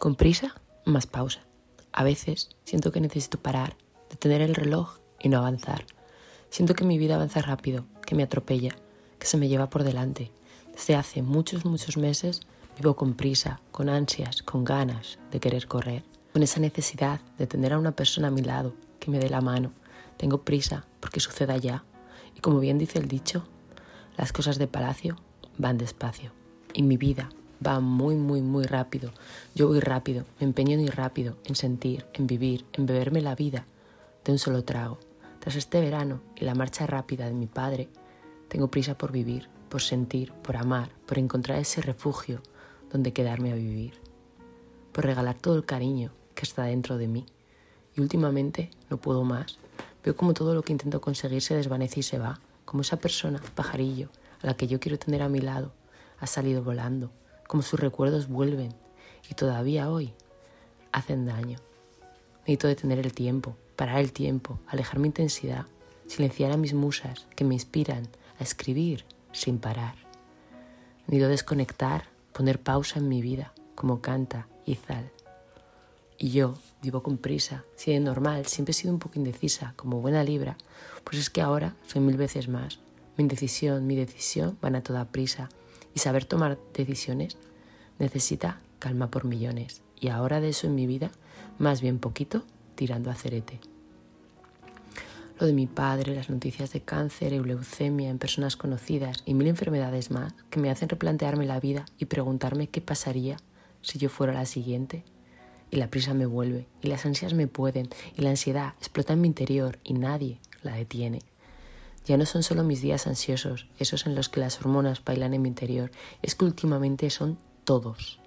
Con prisa, más pausa. A veces siento que necesito parar, detener el reloj y no avanzar. Siento que mi vida avanza rápido, que me atropella, que se me lleva por delante. Desde hace muchos, muchos meses vivo con prisa, con ansias, con ganas de querer correr, con esa necesidad de tener a una persona a mi lado que me dé la mano. Tengo prisa porque suceda ya. Y como bien dice el dicho, las cosas de palacio van despacio. Y mi vida va muy, muy, muy rápido. Yo voy rápido, me empeño en ir rápido, en sentir, en vivir, en beberme la vida de un solo trago. Tras este verano y la marcha rápida de mi padre, tengo prisa por vivir, por sentir, por amar, por encontrar ese refugio donde quedarme a vivir, por regalar todo el cariño que está dentro de mí. Y últimamente no puedo más. Veo como todo lo que intento conseguir se desvanece y se va, como esa persona, pajarillo, a la que yo quiero tener a mi lado, ha salido volando, como sus recuerdos vuelven y todavía hoy hacen daño. Necesito detener el tiempo, parar el tiempo, alejar mi intensidad, silenciar a mis musas que me inspiran a escribir sin parar. Necesito desconectar, poner pausa en mi vida, como canta Izal. Y yo vivo con prisa, si de normal siempre he sido un poco indecisa, como buena libra, pues es que ahora soy mil veces más. Mi indecisión, mi decisión van a toda prisa y saber tomar decisiones necesita calma por millones. Y ahora de eso en mi vida, más bien poquito, tirando a cerete. Lo de mi padre, las noticias de cáncer, leucemia en personas conocidas y mil enfermedades más que me hacen replantearme la vida y preguntarme qué pasaría si yo fuera la siguiente. Y la prisa me vuelve, y las ansias me pueden, y la ansiedad explota en mi interior y nadie la detiene. Ya no son solo mis días ansiosos, esos en los que las hormonas bailan en mi interior, es que últimamente son todos.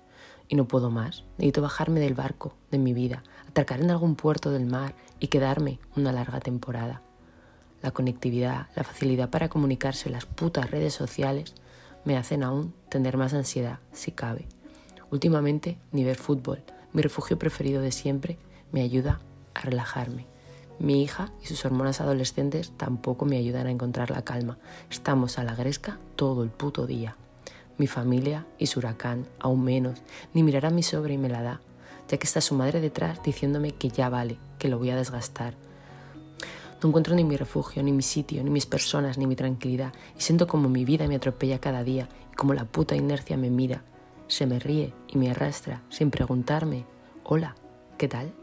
Y no puedo más. Necesito bajarme del barco, de mi vida, atracar en algún puerto del mar y quedarme una larga temporada. La conectividad, la facilidad para comunicarse, las putas redes sociales me hacen aún tener más ansiedad, si cabe. Últimamente, ni ver fútbol, mi refugio preferido de siempre, me ayuda a relajarme. Mi hija y sus hormonas adolescentes tampoco me ayudan a encontrar la calma. Estamos a la gresca todo el puto día. Mi familia y su huracán, aún menos, ni mirar a mi sobra y me la da, ya que está su madre detrás diciéndome que ya vale, que lo voy a desgastar. No encuentro ni mi refugio, ni mi sitio, ni mis personas, ni mi tranquilidad, y siento como mi vida me atropella cada día y como la puta inercia me mira, se me ríe y me arrastra sin preguntarme, hola, ¿qué tal?